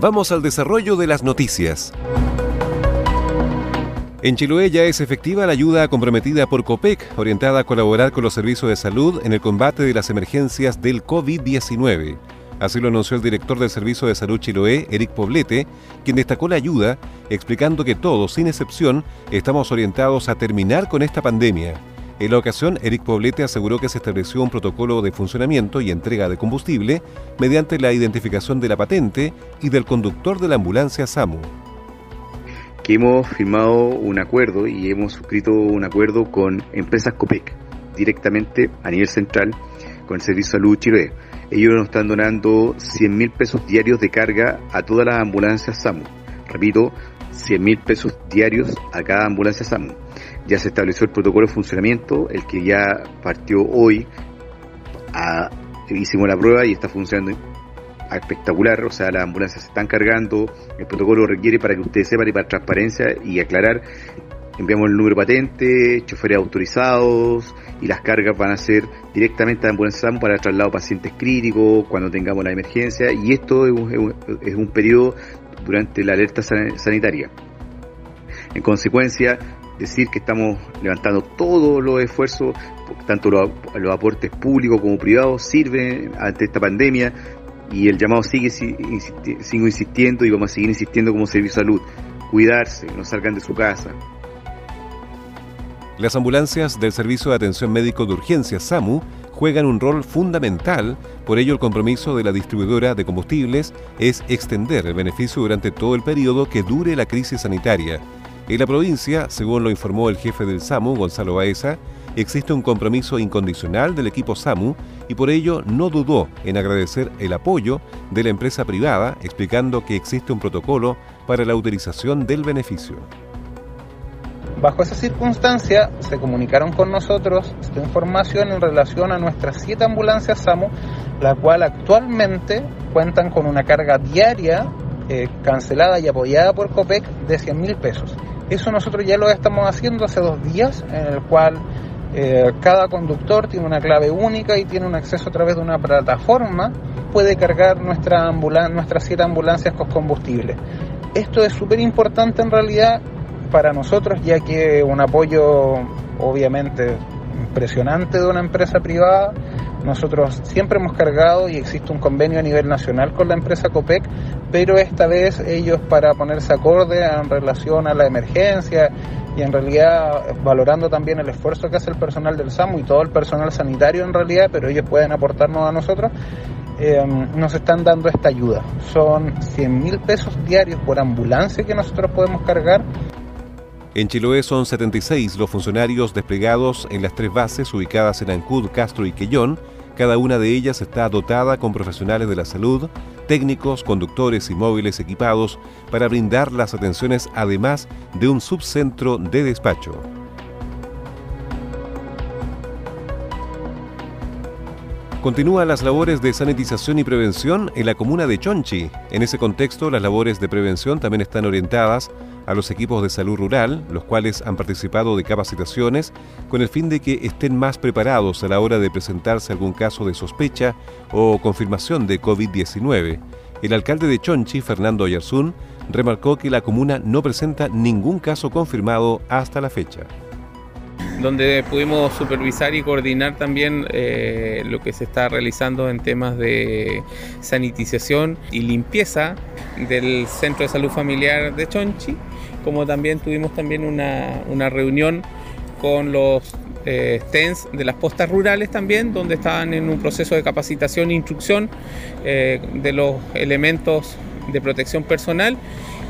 Vamos al desarrollo de las noticias. En Chiloé ya es efectiva la ayuda comprometida por COPEC, orientada a colaborar con los servicios de salud en el combate de las emergencias del COVID-19. Así lo anunció el director del Servicio de Salud Chiloé, Eric Poblete, quien destacó la ayuda, explicando que todos, sin excepción, estamos orientados a terminar con esta pandemia. En la ocasión, Eric Poblete aseguró que se estableció un protocolo de funcionamiento y entrega de combustible mediante la identificación de la patente y del conductor de la ambulancia SAMU. Que hemos firmado un acuerdo y hemos suscrito un acuerdo con empresas COPEC directamente a nivel central con el Servicio de Salud Chiloé ellos nos están donando 100 mil pesos diarios de carga a todas las ambulancias SAMU. Repito, 100 mil pesos diarios a cada ambulancia SAMU. Ya se estableció el protocolo de funcionamiento, el que ya partió hoy. A, hicimos la prueba y está funcionando espectacular, o sea, las ambulancias se están cargando, el protocolo requiere para que ustedes sepan y para transparencia y aclarar, enviamos el número patente, choferes autorizados, y las cargas van a ser directamente a ambulancia para traslado de pacientes críticos cuando tengamos la emergencia y esto es un, es un periodo durante la alerta sanitaria. En consecuencia, decir que estamos levantando todos los esfuerzos, tanto los, los aportes públicos como privados sirven ante esta pandemia y el llamado sigue sigo insistiendo y vamos a seguir insistiendo como servicio de salud. Cuidarse, no salgan de su casa, las ambulancias del Servicio de Atención Médico de Urgencia SAMU juegan un rol fundamental, por ello el compromiso de la distribuidora de combustibles es extender el beneficio durante todo el periodo que dure la crisis sanitaria. En la provincia, según lo informó el jefe del SAMU, Gonzalo Baeza, existe un compromiso incondicional del equipo SAMU y por ello no dudó en agradecer el apoyo de la empresa privada, explicando que existe un protocolo para la utilización del beneficio. Bajo esa circunstancia, se comunicaron con nosotros esta información en relación a nuestras siete ambulancias SAMU, la cual actualmente cuentan con una carga diaria eh, cancelada y apoyada por COPEC de 100 mil pesos. Eso nosotros ya lo estamos haciendo hace dos días, en el cual eh, cada conductor tiene una clave única y tiene un acceso a través de una plataforma, puede cargar nuestra nuestras siete ambulancias con combustible. Esto es súper importante en realidad para nosotros, ya que un apoyo obviamente impresionante de una empresa privada. Nosotros siempre hemos cargado y existe un convenio a nivel nacional con la empresa COPEC, pero esta vez ellos para ponerse acorde en relación a la emergencia y en realidad valorando también el esfuerzo que hace el personal del SAMU y todo el personal sanitario en realidad, pero ellos pueden aportarnos a nosotros, eh, nos están dando esta ayuda. Son 100 mil pesos diarios por ambulancia que nosotros podemos cargar en Chiloé son 76 los funcionarios desplegados en las tres bases ubicadas en Ancud, Castro y Quellón. Cada una de ellas está dotada con profesionales de la salud, técnicos, conductores y móviles equipados para brindar las atenciones además de un subcentro de despacho. Continúan las labores de sanitización y prevención en la comuna de Chonchi. En ese contexto, las labores de prevención también están orientadas a los equipos de salud rural, los cuales han participado de capacitaciones con el fin de que estén más preparados a la hora de presentarse algún caso de sospecha o confirmación de COVID-19. El alcalde de Chonchi, Fernando Ayarzún, remarcó que la comuna no presenta ningún caso confirmado hasta la fecha. Donde pudimos supervisar y coordinar también eh, lo que se está realizando en temas de sanitización y limpieza del Centro de Salud Familiar de Chonchi, como también tuvimos también una, una reunión con los eh, stands de las postas rurales también, donde estaban en un proceso de capacitación e instrucción eh, de los elementos de protección personal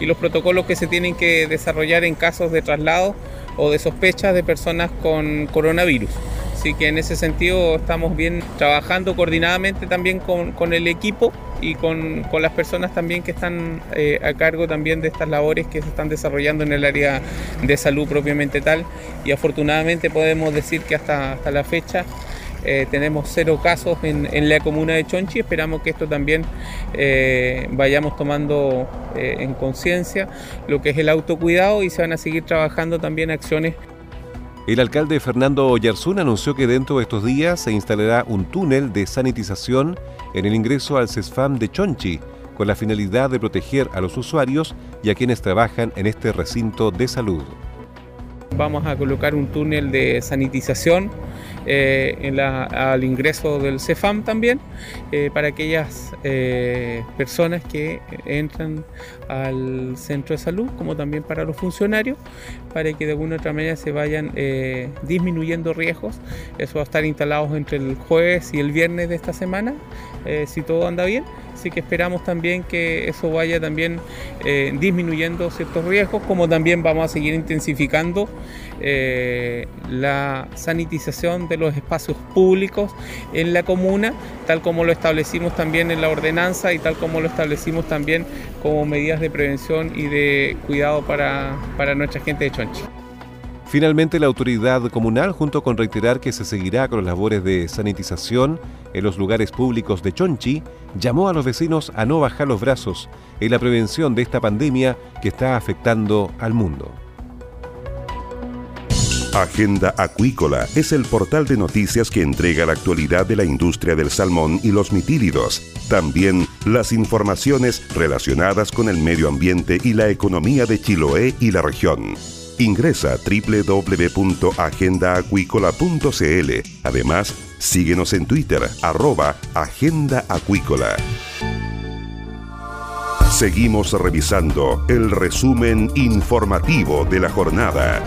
y los protocolos que se tienen que desarrollar en casos de traslado o de sospechas de personas con coronavirus. Así que en ese sentido estamos bien trabajando coordinadamente también con, el equipo y con, las personas también que están eh, a cargo también de estas labores que se están desarrollando en el área de salud propiamente tal. Y afortunadamente podemos decir que hasta, hasta la fecha eh, tenemos cero casos en, la comuna de Chonchi. Esperamos que esto también eh, vayamos tomando en conciencia lo que es el autocuidado y se van a seguir trabajando también acciones el alcalde Fernando Oyarzún anunció que dentro de estos días se instalará un túnel de sanitización en el ingreso al CESFAM de Chonchi, con la finalidad de proteger a los usuarios y a quienes trabajan en este recinto de salud. Vamos a colocar un túnel de sanitización eh, al ingreso del CEFAM también, eh, para aquellas eh, personas que entran al centro de salud, como también para los funcionarios, para que de alguna u otra manera se vayan disminuyendo riesgos. Eso va a estar instalado entre el jueves y el viernes de esta semana, si todo anda bien. Así que esperamos también que eso vaya también disminuyendo ciertos riesgos, como también vamos a seguir intensificando la sanitización de los espacios públicos en la comuna, tal como lo establecimos también en la ordenanza y tal como lo establecimos también como medidas de prevención y de cuidado para, para nuestra gente de Chonchi. Finalmente, la autoridad comunal, junto con reiterar que se seguirá con las labores de sanitización en los lugares públicos de Chonchi, llamó a los vecinos a no bajar los brazos en la prevención de esta pandemia que está afectando al mundo. Agenda Acuícola es el portal de noticias que entrega la actualidad de la industria del salmón y los mitílidos. También las informaciones relacionadas con el medio ambiente y la economía de Chiloé y la región. Ingresa a www.agendaacuícola.cl. Además, síguenos en Twitter, arroba Agenda Acuícola. Seguimos revisando el resumen informativo de la jornada.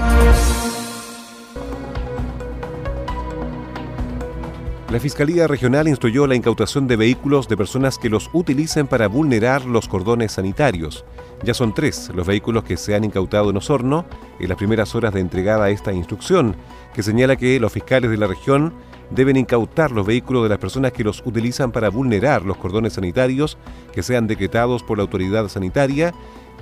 La Fiscalía Regional instruyó la incautación de vehículos de personas que los utilicen para vulnerar los cordones sanitarios. Ya son tres los vehículos que se han incautado en Osorno en las primeras horas de entregada esta instrucción, que señala que los fiscales de la región deben incautar los vehículos de las personas que los utilizan para vulnerar los cordones sanitarios que sean decretados por la autoridad sanitaria.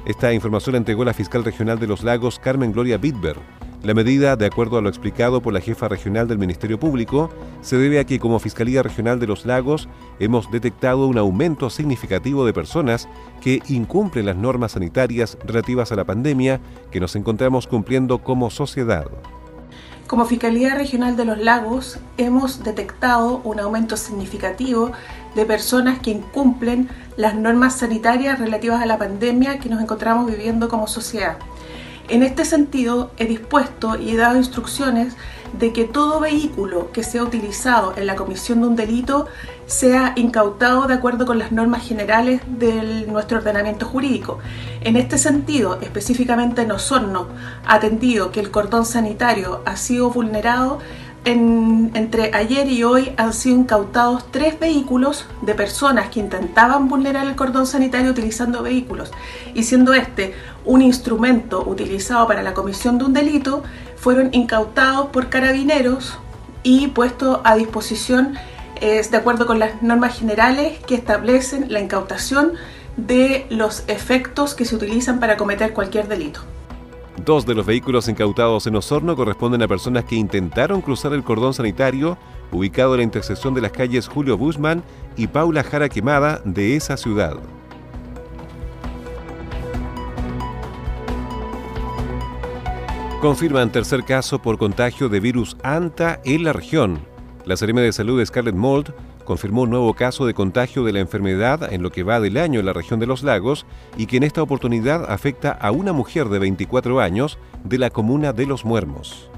Esta información la entregó la fiscal regional de los lagos, Carmen Gloria Bidber. La medida, de acuerdo a lo explicado por la jefa regional del Ministerio Público, se debe a que como Fiscalía Regional de los Lagos hemos detectado un aumento significativo de personas que incumplen las normas sanitarias relativas a la pandemia que nos encontramos cumpliendo como sociedad. Como Fiscalía Regional de los Lagos hemos detectado un aumento significativo de personas que incumplen las normas sanitarias relativas a la pandemia que nos encontramos viviendo como sociedad. En este sentido, he dispuesto y he dado instrucciones de que todo vehículo que sea utilizado en la comisión de un delito sea incautado de acuerdo con las normas generales de nuestro ordenamiento jurídico. En este sentido, específicamente en Osorno, atendido que el cordón sanitario ha sido vulnerado, entre ayer y hoy han sido incautados tres vehículos de personas que intentaban vulnerar el cordón sanitario utilizando vehículos. Y siendo este un instrumento utilizado para la comisión de un delito, fueron incautados por carabineros y puestos a disposición de acuerdo con las normas generales que establecen la incautación de los efectos que se utilizan para cometer cualquier delito. Dos de los vehículos incautados en Osorno corresponden a personas que intentaron cruzar el cordón sanitario ubicado en la intersección de las calles Julio Busman y Paula Jara Quemada de esa ciudad. Confirman tercer caso por contagio de virus ANTA en la región. La Seremi de Salud de Scarlett Mold confirmó un nuevo caso de contagio de la enfermedad en lo que va del año en la región de los lagos y que en esta oportunidad afecta a una mujer de 24 años de la comuna de Los Muermos.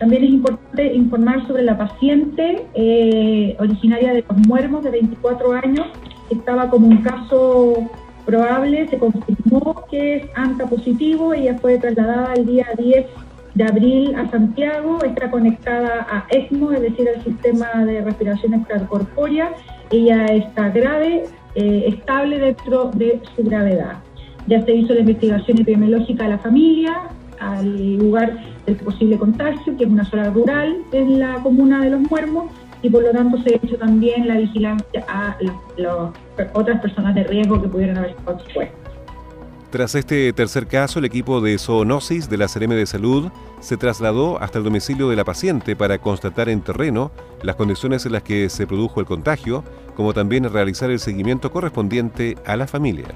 También es importante informar sobre la paciente eh, originaria de los muermos de 24 años, que estaba como un caso probable, se confirmó que es ANTA positivo, ella fue trasladada el día 10 de abril a Santiago, está conectada a ECMO, es decir, al sistema de respiración extracorpórea, ella está grave, eh, estable dentro de su gravedad. Ya se hizo la investigación epidemiológica a la familia, al lugar del posible contagio, que es una zona rural en la comuna de Los Muermos, y por lo tanto se ha hecho también la vigilancia a las otras personas de riesgo que pudieran haber estado expuestas. Tras este tercer caso, el equipo de zoonosis de la CRM de Salud se trasladó hasta el domicilio de la paciente para constatar en terreno las condiciones en las que se produjo el contagio, como también realizar el seguimiento correspondiente a la familia.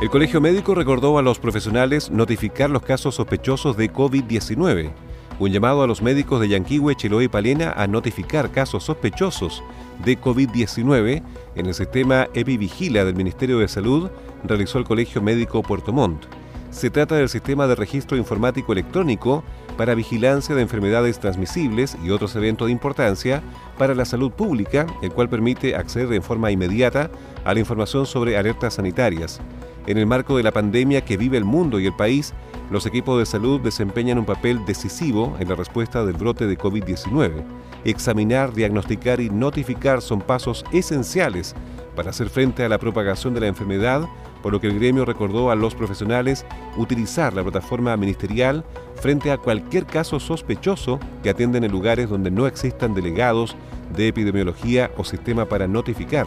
El Colegio Médico recordó a los profesionales notificar los casos sospechosos de COVID-19. Un llamado a los médicos de Yanquihue, Chiloé y Palena a notificar casos sospechosos de COVID-19 en el sistema EpiVigila del Ministerio de Salud realizó el Colegio Médico Puerto Montt. Se trata del sistema de registro informático electrónico para vigilancia de enfermedades transmisibles y otros eventos de importancia para la salud pública, el cual permite acceder de forma inmediata a la información sobre alertas sanitarias. En el marco de la pandemia que vive el mundo y el país, los equipos de salud desempeñan un papel decisivo en la respuesta del brote de COVID-19. Examinar, diagnosticar y notificar son pasos esenciales para hacer frente a la propagación de la enfermedad, por lo que el gremio recordó a los profesionales utilizar la plataforma ministerial frente a cualquier caso sospechoso que atienden en lugares donde no existan delegados de epidemiología o sistema para notificar.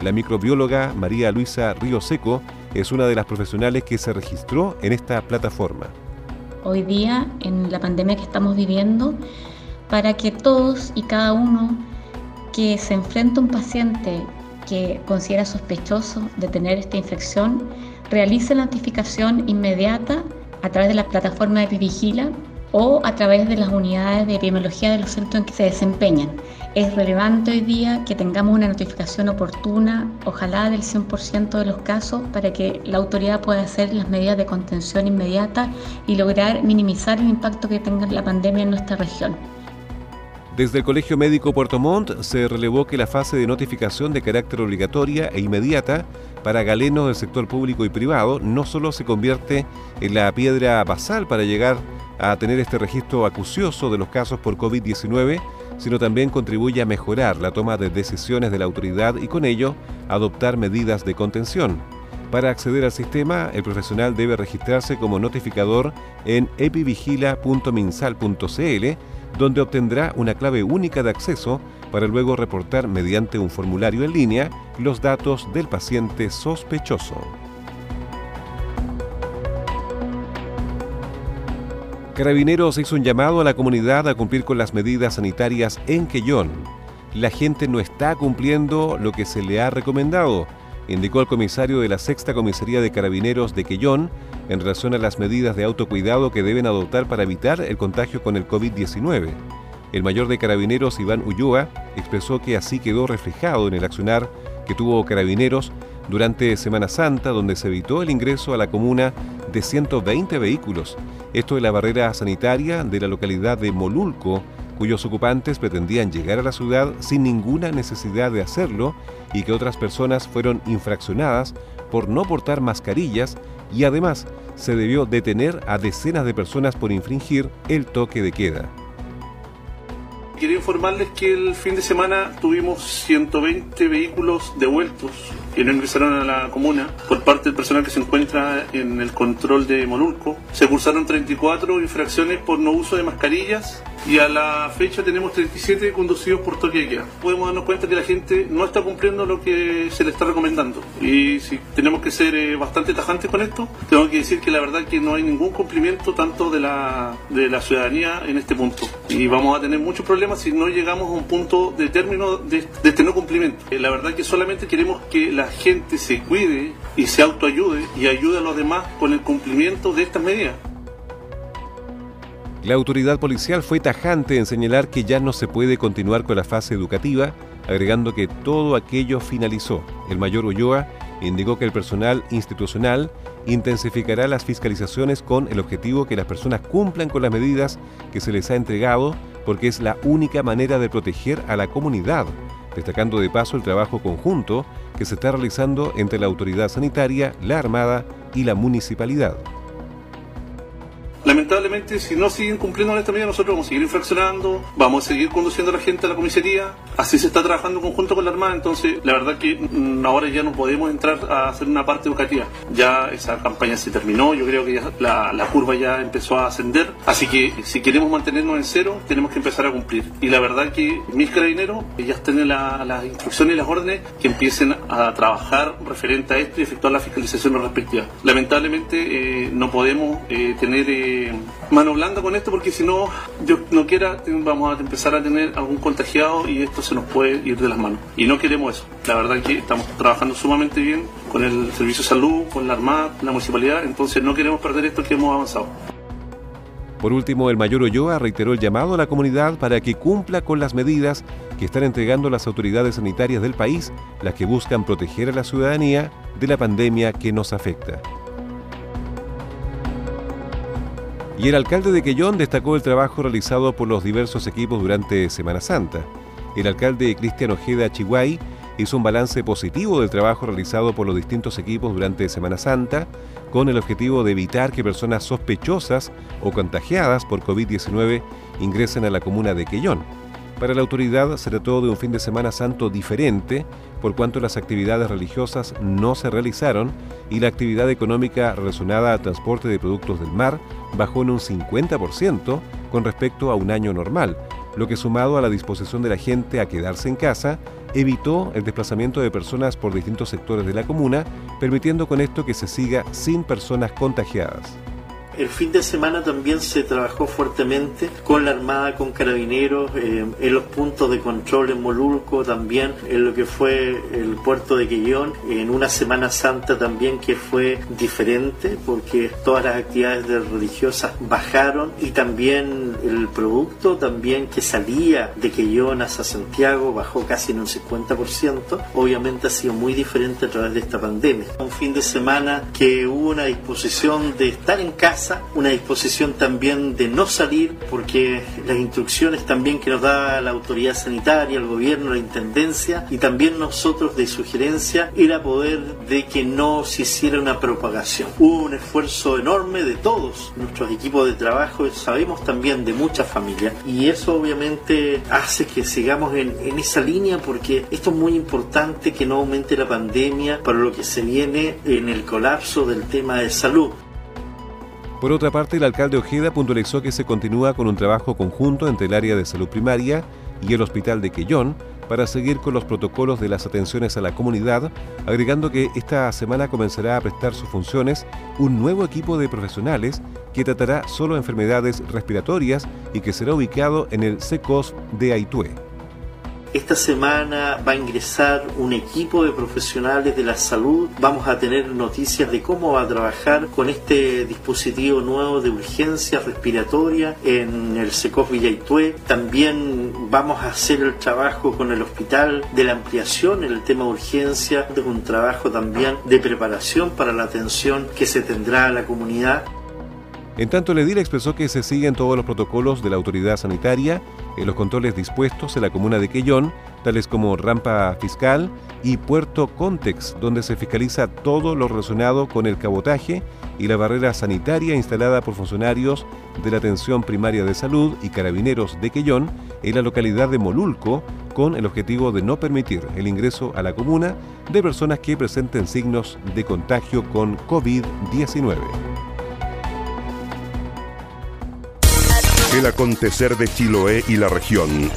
La microbióloga María Luisa Río Seco es una de las profesionales que se registró en esta plataforma. Hoy día, en la pandemia que estamos viviendo, para que todos y cada uno que se enfrenta a un paciente que considera sospechoso de tener esta infección, realice la notificación inmediata a través de la plataforma de Vigila o a través de las unidades de epidemiología de los centros en que se desempeñan. Es relevante hoy día que tengamos una notificación oportuna, ojalá del 100% de los casos, para que la autoridad pueda hacer las medidas de contención inmediata y lograr minimizar el impacto que tenga la pandemia en nuestra región. Desde el Colegio Médico Puerto Montt se relevó que la fase de notificación de carácter obligatoria e inmediata para galenos del sector público y privado no solo se convierte en la piedra basal para llegar a tener este registro acucioso de los casos por COVID-19, sino también contribuye a mejorar la toma de decisiones de la autoridad y con ello adoptar medidas de contención. Para acceder al sistema, el profesional debe registrarse como notificador en epivigila.minsal.cl, donde obtendrá una clave única de acceso para luego reportar mediante un formulario en línea los datos del paciente sospechoso. Carabineros hizo un llamado a la comunidad a cumplir con las medidas sanitarias en Quellón. La gente no está cumpliendo lo que se le ha recomendado, indicó el comisario de la Sexta Comisaría de Carabineros de Quellón en relación a las medidas de autocuidado que deben adoptar para evitar el contagio con el COVID-19. El mayor de Carabineros, Iván Ulloa, expresó que así quedó reflejado en el accionar que tuvo Carabineros durante Semana Santa, donde se evitó el ingreso a la comuna de 120 vehículos. Esto es la barrera sanitaria de la localidad de Molulco, cuyos ocupantes pretendían llegar a la ciudad sin ninguna necesidad de hacerlo y que otras personas fueron infraccionadas por no portar mascarillas y además se debió detener a decenas de personas por infringir el toque de queda. Quería informarles que el fin de semana tuvimos 120 vehículos devueltos que no ingresaron a la comuna por parte del personal que se encuentra en el control de Monulco. Se cursaron 34 infracciones por no uso de mascarillas y a la fecha tenemos 37 conducidos por toque queda. Podemos darnos cuenta que la gente no está cumpliendo lo que se le está recomendando y si tenemos que ser eh, bastante tajantes con esto, tengo que decir que la verdad que no hay ningún cumplimiento tanto de la, de la ciudadanía en este punto y vamos a tener muchos problemas si no llegamos a un punto de término de, de este no cumplimiento. Eh, la verdad que solamente queremos que la gente se cuide y se autoayude y ayude a los demás con el cumplimiento de estas medidas. La autoridad policial fue tajante en señalar que ya no se puede continuar con la fase educativa, agregando que todo aquello finalizó. El mayor Ulloa indicó que el personal institucional intensificará las fiscalizaciones con el objetivo que las personas cumplan con las medidas que se les ha entregado porque es la única manera de proteger a la comunidad, destacando de paso el trabajo conjunto que se está realizando entre la autoridad sanitaria, la Armada y la municipalidad. Lamentablemente, si no siguen cumpliendo con esta medida, nosotros vamos a seguir infraccionando, vamos a seguir conduciendo a la gente a la comisaría. Así se está trabajando en conjunto con la Armada, entonces la verdad que mm, ahora ya no podemos entrar a hacer una parte educativa. Ya esa campaña se terminó, yo creo que ya la, curva ya empezó a ascender, así que si queremos mantenernos en cero, tenemos que empezar a cumplir. Y la verdad que mis carabineros ya tienen las instrucciones y las órdenes que empiecen a trabajar referente a esto y efectuar la fiscalización respectiva. Lamentablemente eh, no podemos eh, tener... Eh, mano blanda con esto porque si no, Dios no quiera, vamos a empezar a tener algún contagiado y esto se nos puede ir de las manos. Y no queremos eso. La verdad es que estamos trabajando sumamente bien con el Servicio de Salud, con la Armada, la Municipalidad, entonces no queremos perder esto que hemos avanzado. Por último, el mayor Olloa reiteró el llamado a la comunidad para que cumpla con las medidas que están entregando las autoridades sanitarias del país, las que buscan proteger a la ciudadanía de la pandemia que nos afecta. Y el alcalde de Quellón destacó el trabajo realizado por los diversos equipos durante Semana Santa. El alcalde Cristian Ojeda Chihuay hizo un balance positivo del trabajo realizado por los distintos equipos durante Semana Santa, con el objetivo de evitar que personas sospechosas o contagiadas por COVID-19 ingresen a la comuna de Quellón. Para la autoridad se trató de un fin de Semana Santo diferente, por cuanto las actividades religiosas no se realizaron y la actividad económica relacionada al transporte de productos del mar bajó en un 50% con respecto a un año normal, lo que sumado a la disposición de la gente a quedarse en casa, evitó el desplazamiento de personas por distintos sectores de la comuna, permitiendo con esto que se siga sin personas contagiadas. El fin de semana también se trabajó fuertemente con la Armada, con carabineros, eh, en los puntos de control en Molulco, también en lo que fue el puerto de Quillón, en una Semana Santa también que fue diferente porque todas las actividades religiosas bajaron y también el producto también que salía de Quillón hacia Santiago bajó casi en un 50%. Obviamente ha sido muy diferente a través de esta pandemia. Un fin de semana que hubo una disposición de estar en casa una disposición también de no salir, porque las instrucciones también que nos da la autoridad sanitaria, el gobierno, la intendencia y también nosotros de sugerencia era poder de que no se hiciera una propagación. Hubo un esfuerzo enorme de todos nuestros equipos de trabajo, sabemos también de muchas familias y eso obviamente hace que sigamos en, en esa línea porque esto es muy importante que no aumente la pandemia para lo que se viene en el colapso del tema de salud. Por otra parte, el alcalde Ojeda puntualizó que se continúa con un trabajo conjunto entre el área de salud primaria y el hospital de Quellón para seguir con los protocolos de las atenciones a la comunidad, agregando que esta semana comenzará a prestar sus funciones un nuevo equipo de profesionales que tratará solo enfermedades respiratorias y que será ubicado en el SECOS de Aitué. Esta semana va a ingresar un equipo de profesionales de la salud. Vamos a tener noticias de cómo va a trabajar con este dispositivo nuevo de urgencia respiratoria en el SECOF Villaitué. También vamos a hacer el trabajo con el hospital de la ampliación en el tema de urgencia, un trabajo también de preparación para la atención que se tendrá a la comunidad. En tanto, el edil expresó que se siguen todos los protocolos de la autoridad sanitaria en los controles dispuestos en la comuna de Quellón, tales como rampa fiscal y puerto Contex, donde se fiscaliza todo lo relacionado con el cabotaje y la barrera sanitaria instalada por funcionarios de la atención primaria de salud y carabineros de Quellón en la localidad de Molulco, con el objetivo de no permitir el ingreso a la comuna de personas que presenten signos de contagio con COVID-19. El acontecer de Chiloé y la región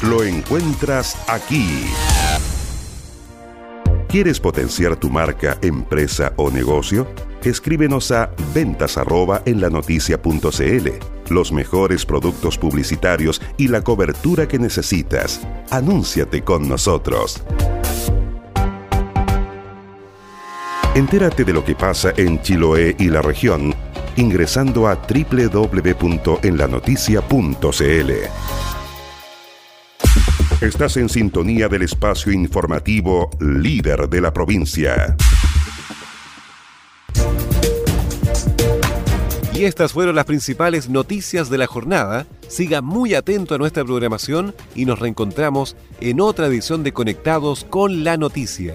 lo encuentras aquí. ¿Quieres potenciar tu marca, empresa o negocio? Escríbenos a ventas en la noticia.cl. Los mejores productos publicitarios y la cobertura que necesitas. Anúnciate con nosotros. Entérate de lo que pasa en Chiloé y la región ingresando a www.enlanoticia.cl. Estás en sintonía del espacio informativo líder de la provincia. Y estas fueron las principales noticias de la jornada. Siga muy atento a nuestra programación y nos reencontramos en otra edición de Conectados con la Noticia.